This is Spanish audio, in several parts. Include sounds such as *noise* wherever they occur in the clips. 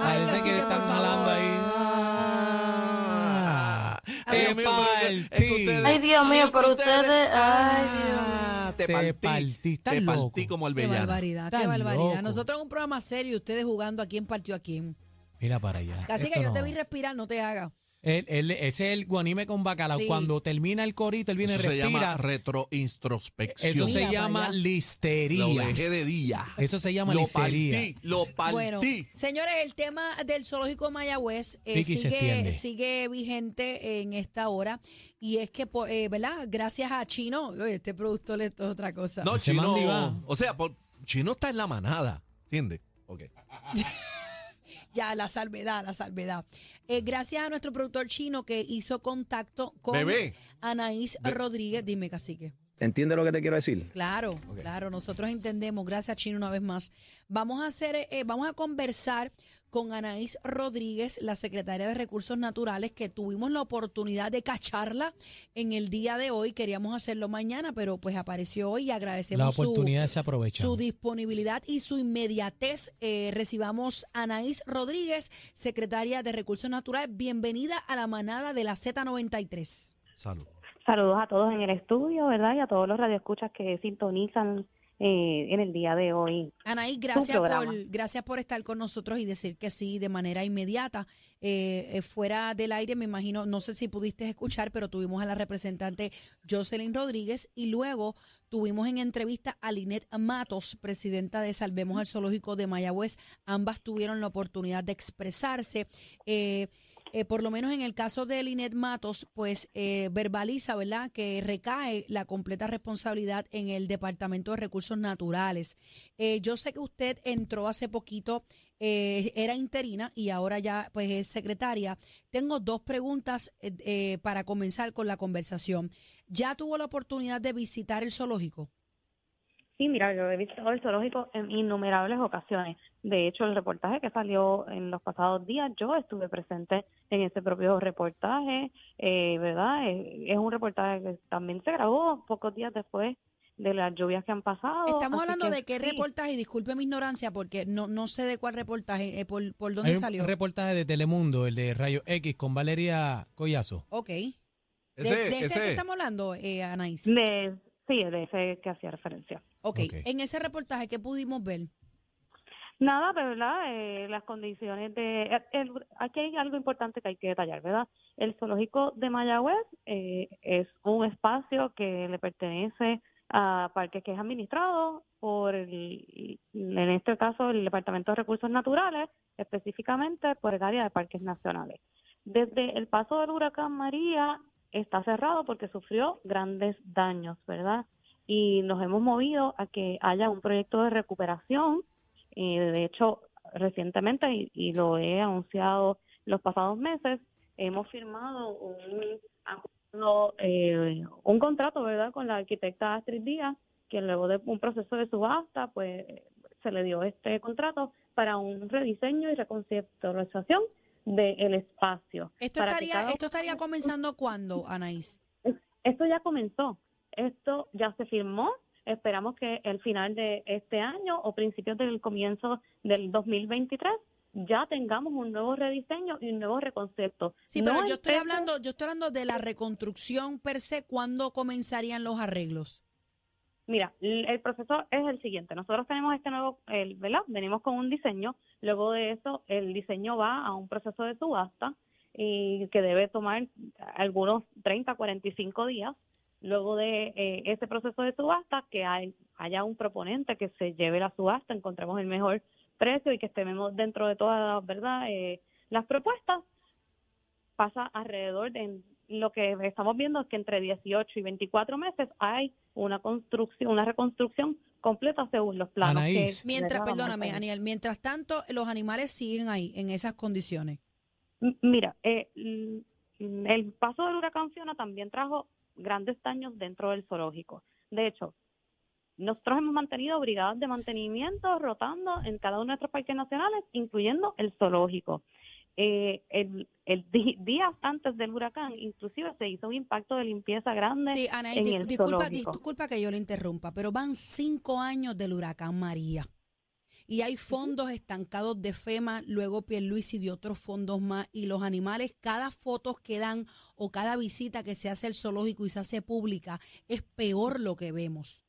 Parece Ay, que cacique, están por jalando ahí. Ah. Dios que partí. ustedes- Ay, Dios mío, pero ustedes- ay, Ah, te Te partí. partí, estás Te partí como Qué albellana. barbaridad, qué barbaridad. loco. Nosotros en un programa serio y ustedes jugando a quién partió a quién. Mira para allá. Casi que Esto yo te no. vi respirar, no te hagas. Él- él- ese es el guanime con bacalao. Sí. Cuando termina el corito, él viene Eso se respira. llama retrointrospección. Eso se Mira llama. Lo listería. dejé de día. Eso se llama Lo listería. partí, lo partí. Bueno, señores, el tema del zoológico Mayagüez eh, se sigue, sigue vigente en esta hora y es que, eh, ¿verdad? Gracias a Chino, oye, este productor es otra cosa. No, Chino. O sea, por- Chino está en la manada. ¿Entiendes? Ok. *laughs* Ya, la salvedad, la salvedad. Eh, gracias a nuestro productor chino que hizo contacto con Bebé. Anaís Rodríguez. Dime, cacique. ¿Entiendes lo que te quiero decir? Claro, claro, nosotros entendemos. Gracias, Chino, una vez más. Vamos a hacer, eh, vamos a conversar con Anaís Rodríguez, la secretaria de Recursos Naturales, que tuvimos la oportunidad de cacharla en el día de hoy. Queríamos hacerlo mañana, pero pues apareció hoy y agradecemos La su- oportunidad se aprovecha. su disponibilidad y su inmediatez. Eh, recibamos a Anaís Rodríguez, secretaria de Recursos Naturales. Bienvenida a la manada de la Z93. Salud. Saludos a todos en el estudio, ¿verdad? Y a todos los radioescuchas que sintonizan eh, en el día de hoy. Anaís, gracias por, gracias por estar con nosotros y decir que sí de manera inmediata. Eh, eh, fuera del aire, me imagino, no sé si pudiste escuchar, pero tuvimos a la representante Jocelyn Rodríguez y luego tuvimos en entrevista a Linet Matos, presidenta de Salvemos al Zoológico de Mayagüez. Ambas tuvieron la oportunidad de expresarse. Eh, eh, por lo menos en el caso de Linet Matos, pues eh, verbaliza, ¿verdad?, que recae la completa responsabilidad en el Departamento de Recursos Naturales. Eh, yo sé que usted entró hace poquito, eh, era interina y ahora ya pues es secretaria. Tengo dos preguntas eh, para comenzar con la conversación. ¿Ya tuvo la oportunidad de visitar el zoológico? Sí, mira, yo he visitado el zoológico en innumerables ocasiones. De hecho, el reportaje que salió en los pasados días, yo estuve presente en ese propio reportaje, eh, ¿verdad? Es un reportaje que también se grabó pocos días después de las lluvias que han pasado. Estamos hablando que de qué sí. reportaje, y disculpe mi ignorancia porque no, no sé de cuál reportaje, eh, por, por dónde Hay un salió. reportaje de Telemundo, el de Rayo X con Valeria Collazo. Ok. ¿De, Ese, de ese ese. que estamos hablando, eh, Anaís? De- sí, de ese que hacía referencia. ok. Ok. En ese reportaje, ¿qué pudimos ver? Nada, pero verdad, eh, las condiciones de... el- el- aquí hay algo importante que hay que detallar, ¿verdad? El zoológico de Mayagüez eh, es un espacio que le pertenece a Parques que es administrado por, el, en este caso, el Departamento de Recursos Naturales, específicamente por el área de Parques Nacionales. Desde el paso del huracán María está cerrado porque sufrió grandes daños, ¿verdad? Y nos hemos movido a que haya un proyecto de recuperación eh, de hecho, recientemente, y, y lo he anunciado los pasados meses, hemos firmado un, acuerdo, eh, un contrato, ¿verdad?, con la arquitecta Astrid Díaz, que luego de un proceso de subasta, pues se le dio este contrato para un rediseño y reconceptualización del espacio. ¿Esto para estaría, cada esto estaría comenzando cuándo, Anaís? esto ya comenzó, esto ya se firmó, esperamos que el final de este año o principios del comienzo del 2023 ya tengamos un nuevo rediseño y un nuevo reconcepto. Sí, pero yo estoy hablando, yo estoy hablando de la reconstrucción per se, ¿cuándo comenzarían los arreglos? Mira, el proceso es el siguiente. Nosotros tenemos este nuevo, el, ¿verdad? Venimos con un diseño. Luego de eso, el diseño va a un proceso de subasta y que debe tomar algunos 30, 45 días. Luego de eh, ese proceso de subasta, que hay, haya un proponente que se lleve la subasta, encontremos el mejor precio y que estemos dentro de todas ¿verdad? Eh, las propuestas, pasa alrededor de lo que estamos viendo es que entre 18 y 24 meses hay una construcción, una reconstrucción completa según los planos. Anaís. que- Mientras, perdóname. Aniel, mientras tanto, los animales siguen ahí, en esas condiciones. M- Mira, eh, el paso del huracán Fiona también trajo grandes daños dentro del zoológico. De hecho, nosotros hemos mantenido brigadas de mantenimiento rotando en cada uno de nuestros parques nacionales, incluyendo el zoológico. Eh, el, días antes del huracán, inclusive se hizo un impacto de limpieza grande Sí, Anaís, en el disculpa, zoológico. disculpa que yo le interrumpa, pero van cinco años del huracán María. Y hay fondos estancados de FEMA, luego Pierluisi y de otros fondos más y los animales, cada foto que dan o cada visita que se hace al zoológico y se hace pública es peor lo que vemos.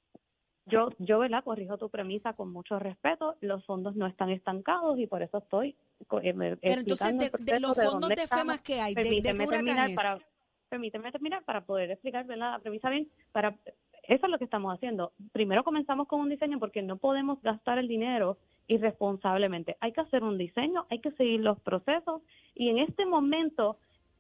Yo, yo, ¿verdad? Corrijo tu premisa con mucho respeto. Los fondos no están estancados y por eso estoy eh, Pero entonces, de, de los de fondos de. FEMA que hay, de, de Permíteme qué huracán terminar para permíteme terminar para poder explicar ¿verdad? la premisa bien para eso es lo que estamos haciendo. Primero comenzamos con un diseño porque no podemos gastar el dinero irresponsablemente. Hay que hacer un diseño hay que seguir los procesos y en este momento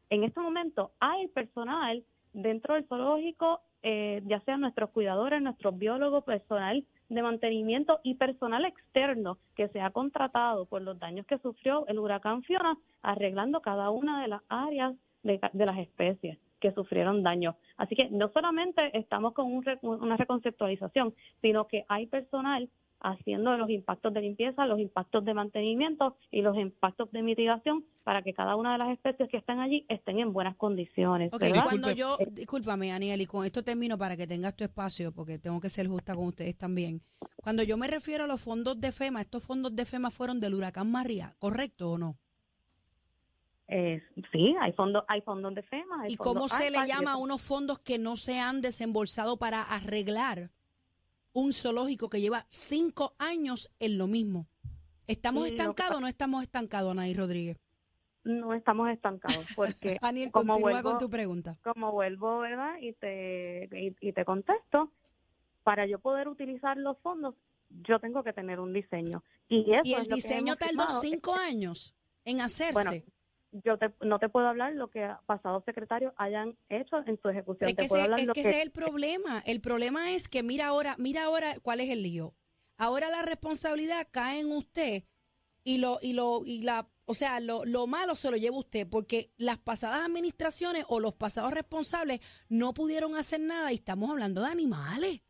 en este momento hay personal dentro del zoológico eh, ya sean nuestros cuidadores nuestros biólogos personal de mantenimiento y personal externo que se ha contratado por los daños que sufrió el huracán Fiona arreglando cada una de las áreas de, de las especies que sufrieron daño. Así que no solamente estamos con un re- una reconceptualización, sino que hay personal haciendo los impactos de limpieza, los impactos de mantenimiento y los impactos de mitigación para que cada una de las especies que están allí estén en buenas condiciones. Ok, ¿verdad? cuando yo, discúlpame, Aniel, y con esto termino para que tengas tu espacio, porque tengo que ser justa con ustedes también. Cuando yo me refiero a los fondos de FEMA, estos fondos de FEMA fueron del huracán María, ¿correcto o no? Eh, sí, hay fondos, hay fondos de FEMA. hay ¿Y cómo se le ARPA, llama a unos fondos que no se han desembolsado para arreglar un zoológico que lleva cinco años en lo mismo? ¿Estamos estancados o no estamos estancados, Anaí Rodríguez? No estamos estancados *laughs* porque Aniel, como continúa vuelvo- con tu pregunta. como vuelvo, ¿verdad? Y te, y, y te contesto, para yo poder utilizar los fondos, yo tengo que tener un diseño. Y, eso Y el diseño tardó firmado. cinco años en hacerse. Bueno, Yo te, no te puedo hablar lo que pasados secretarios hayan hecho en su ejecución. Es te que, puedo ese, hablar es lo que que ese es el problema. El problema es que mira ahora, mira ahora cuál es el lío. Ahora la responsabilidad cae en usted y lo y lo y la, o sea, lo, lo malo se lo lleva usted porque las pasadas administraciones o los pasados responsables no pudieron hacer nada y estamos hablando de animales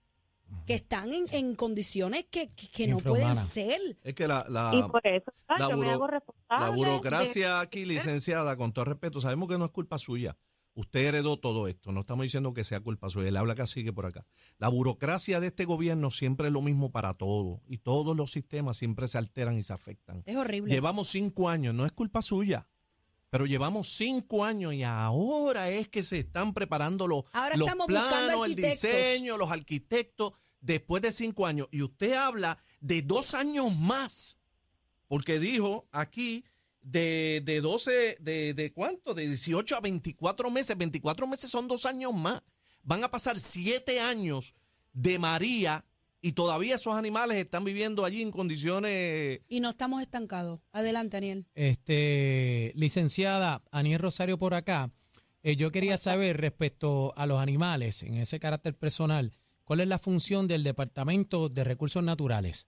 que están en, en condiciones que, que- que no pueden ser. Es que la, la, y por eso la yo me buro- hago responsable. la de- burocracia aquí, licenciada, con todo respeto, sabemos que no es culpa suya. Usted heredó todo esto, no estamos diciendo que sea culpa suya, le habla casi que por acá. La burocracia de este gobierno siempre es lo mismo para todo y todos los sistemas siempre se alteran y se afectan. Es horrible. Llevamos cinco años, no es culpa suya, pero llevamos cinco años y ahora es que se están preparando los, Ahora los planos, el diseño, los arquitectos, después de cinco años. Y usted habla de dos años más, porque dijo aquí de, de 12, de, de cuánto, de 18 a 24 meses, 24 meses son dos años más. Van a pasar siete años de María y todavía esos animales están viviendo allí en condiciones... Y no estamos estancados. Adelante, Aniel. Este, licenciada Aniel Rosario por acá, eh, yo quería saber respecto a los animales, en ese carácter personal, ¿cuál es la función del Departamento de Recursos Naturales?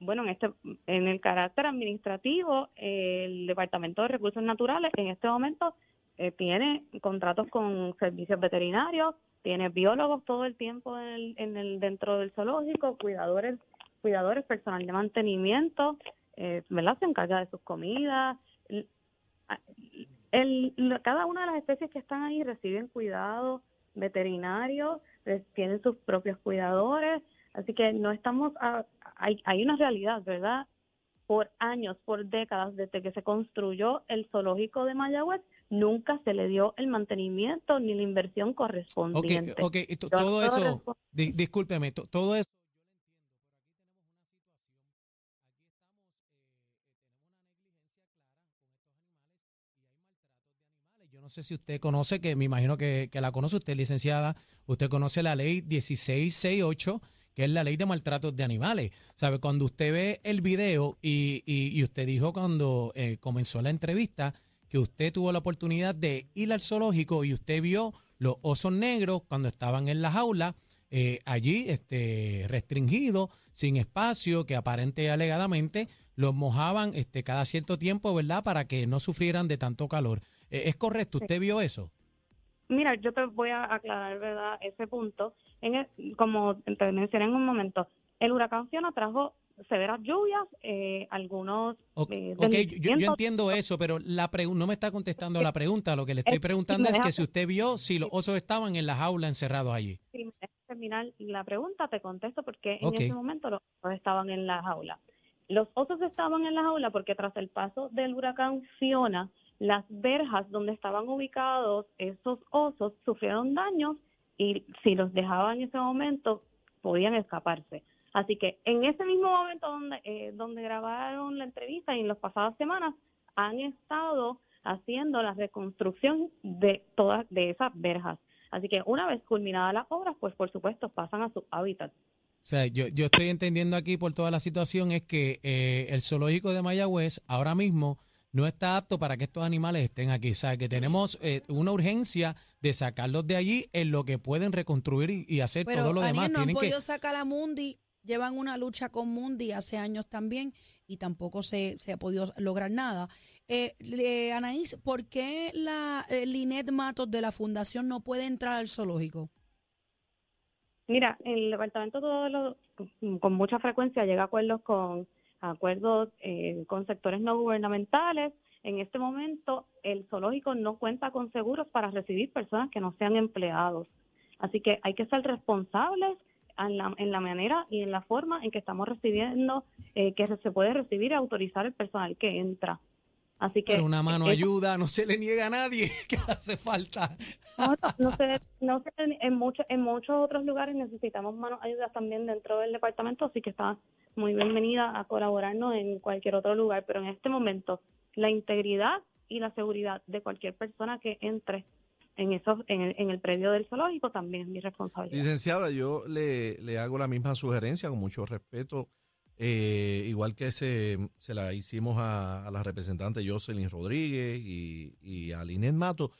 bueno, en este en el carácter administrativo, eh, el Departamento de Recursos Naturales en este momento eh, tiene contratos con servicios veterinarios, tiene biólogos todo el tiempo en el, en el dentro del zoológico, cuidadores, cuidadores, personal de mantenimiento, eh, ¿verdad? Se encarga de sus comidas. El- cada una de las especies que están ahí reciben cuidados veterinarios, eh, tienen sus propios cuidadores, así que no estamos, a- hay, hay una realidad, ¿verdad? Por años, por décadas, desde que se construyó el zoológico de Mayagüez, nunca se le dio el mantenimiento ni la inversión correspondiente. ok, y to- Yo no todo puedo eso, di- discúlpeme, to- todo eso. Yo no sé si usted conoce, que me imagino que, que la conoce usted, licenciada, usted conoce la ley 1668, que es la ley de maltratos de animales. ¿Sabe? Cuando usted ve el video y, y- y usted dijo cuando eh, comenzó la entrevista que usted tuvo la oportunidad de ir al zoológico y usted vio los osos negros cuando estaban en la jaula, eh, allí este, restringidos, sin espacio, que aparente y alegadamente los mojaban este, cada cierto tiempo, ¿verdad? Para que no sufrieran de tanto calor. Eh, ¿Es correcto? ¿Usted vio eso? Mira, yo te voy a aclarar, ¿verdad? Ese punto. En el- como te mencioné en un momento, el huracán Fiona trajo severas lluvias, eh, algunos... O- eh, ok, yo, yo entiendo eso, pero la no me está contestando la pregunta. Lo que le estoy Eh, preguntando me es que si usted vio si los osos estaban en la jaula encerrados allí. Si me dejas terminar la pregunta, te contesto porque en Ok. ese momento los osos estaban en la jaula. Los osos estaban en la jaula porque tras el paso del huracán Fiona, las verjas donde estaban ubicados esos osos sufrieron daños y si los dejaban en ese momento podían escaparse. Así que en ese mismo momento donde, eh, donde grabaron la entrevista y en las pasadas semanas han estado haciendo la reconstrucción de todas de esas verjas. Así que una vez culminadas las obras, pues por supuesto pasan a su hábitat. O sea, yo, yo estoy entendiendo aquí por toda la situación es que eh, el zoológico de Mayagüez ahora mismo no está apto para que estos animales estén aquí. O sea, que tenemos eh, una urgencia de sacarlos de allí en lo que pueden reconstruir y, y hacer Pero todo lo demás. Aniel, no han Tienen que, podido sacar a Mundi, llevan una lucha con Mundi hace años también y tampoco se, se ha podido lograr nada. Eh, le- Anaís, ¿por qué la eh, Linet Matos de la Fundación no puede entrar al zoológico? Mira, el departamento todo con mucha frecuencia llega a acuerdos con acuerdos eh, con sectores no gubernamentales. En este momento, el zoológico no cuenta con seguros para recibir personas que no sean empleados. Así que hay que ser responsables en la, en la manera y en la forma en que estamos recibiendo, eh, que se puede recibir y autorizar el personal que entra. Así que pero una mano ayuda, no se le niega a nadie *laughs* que hace falta. no, no sé, no sé, en muchos en muchos otros lugares necesitamos manos ayudas también dentro del departamento, así que está muy bienvenida a colaborarnos en cualquier otro lugar, pero en este momento la integridad y la seguridad de cualquier persona que entre en esos en el, en el predio del zoológico también es mi responsabilidad. Licenciada, yo le, le hago la misma sugerencia con mucho respeto, eh, igual que se, se la hicimos a, a la representante Jocelyn Rodríguez y, y a Linet Mato.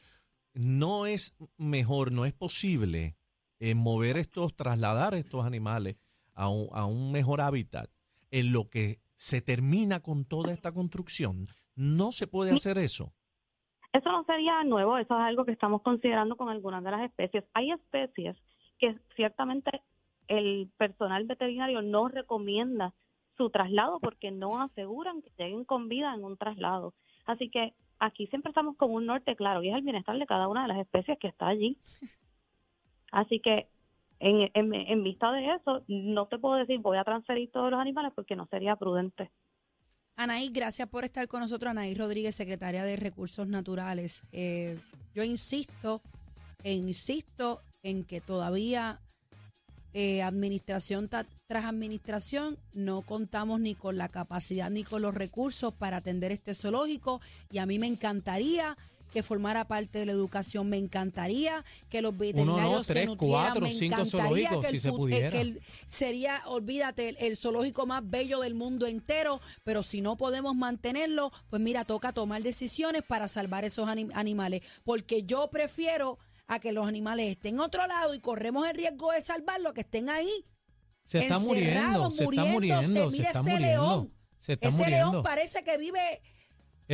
No es mejor, no es posible eh, mover estos, trasladar estos animales a un, a un mejor hábitat en lo que se termina con toda esta construcción. No se puede hacer eso. Eso no sería nuevo, eso es algo que estamos considerando con algunas de las especies. Hay especies que ciertamente el personal veterinario no recomienda su traslado porque no aseguran que lleguen con vida en un traslado. Así que aquí siempre estamos con un norte claro y es el bienestar de cada una de las especies que está allí. Así que en, en, vista de eso, no te puedo decir voy a transferir todos los animales porque no sería prudente. Anaís, gracias por estar con nosotros. Anaís Rodríguez, secretaria de Recursos Naturales. Eh, yo insisto e insisto en que todavía eh, administración tras administración no contamos ni con la capacidad ni con los recursos para atender este zoológico y a mí me encantaría que formara parte de la educación, me encantaría que los veterinarios se tres, nutrieran, cuatro, me cinco encantaría zoológicos, que el si se eh, pudiera. que el- sería, olvídate, el, el zoológico más bello del mundo entero, pero si no podemos mantenerlo, pues mira, toca tomar decisiones para salvar esos anim- animales, porque yo prefiero a que los animales estén en otro lado y corremos el riesgo de salvarlos, que estén ahí. Se está muriendo, se está muriendo, se Mira está ese muriendo. león. Se está Ese muriendo. león parece que vive,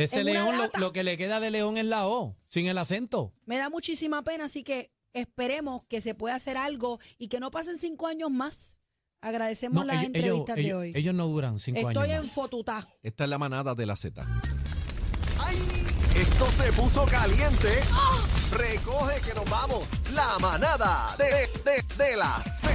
Ese en una león, lo, lata. lo que le queda de león es la O, sin el acento. me da muchísima pena, así que esperemos que se pueda hacer algo y que no pasen cinco años más. Agradecemos No, las ellos, ellos, entrevistas de ellos- hoy. ellos no duran cinco Estoy años. en Fotutá. Esta es la manada de la Z. ¡Ay! Esto se puso caliente. Recoge que nos vamos. La manada de, de, de la Z.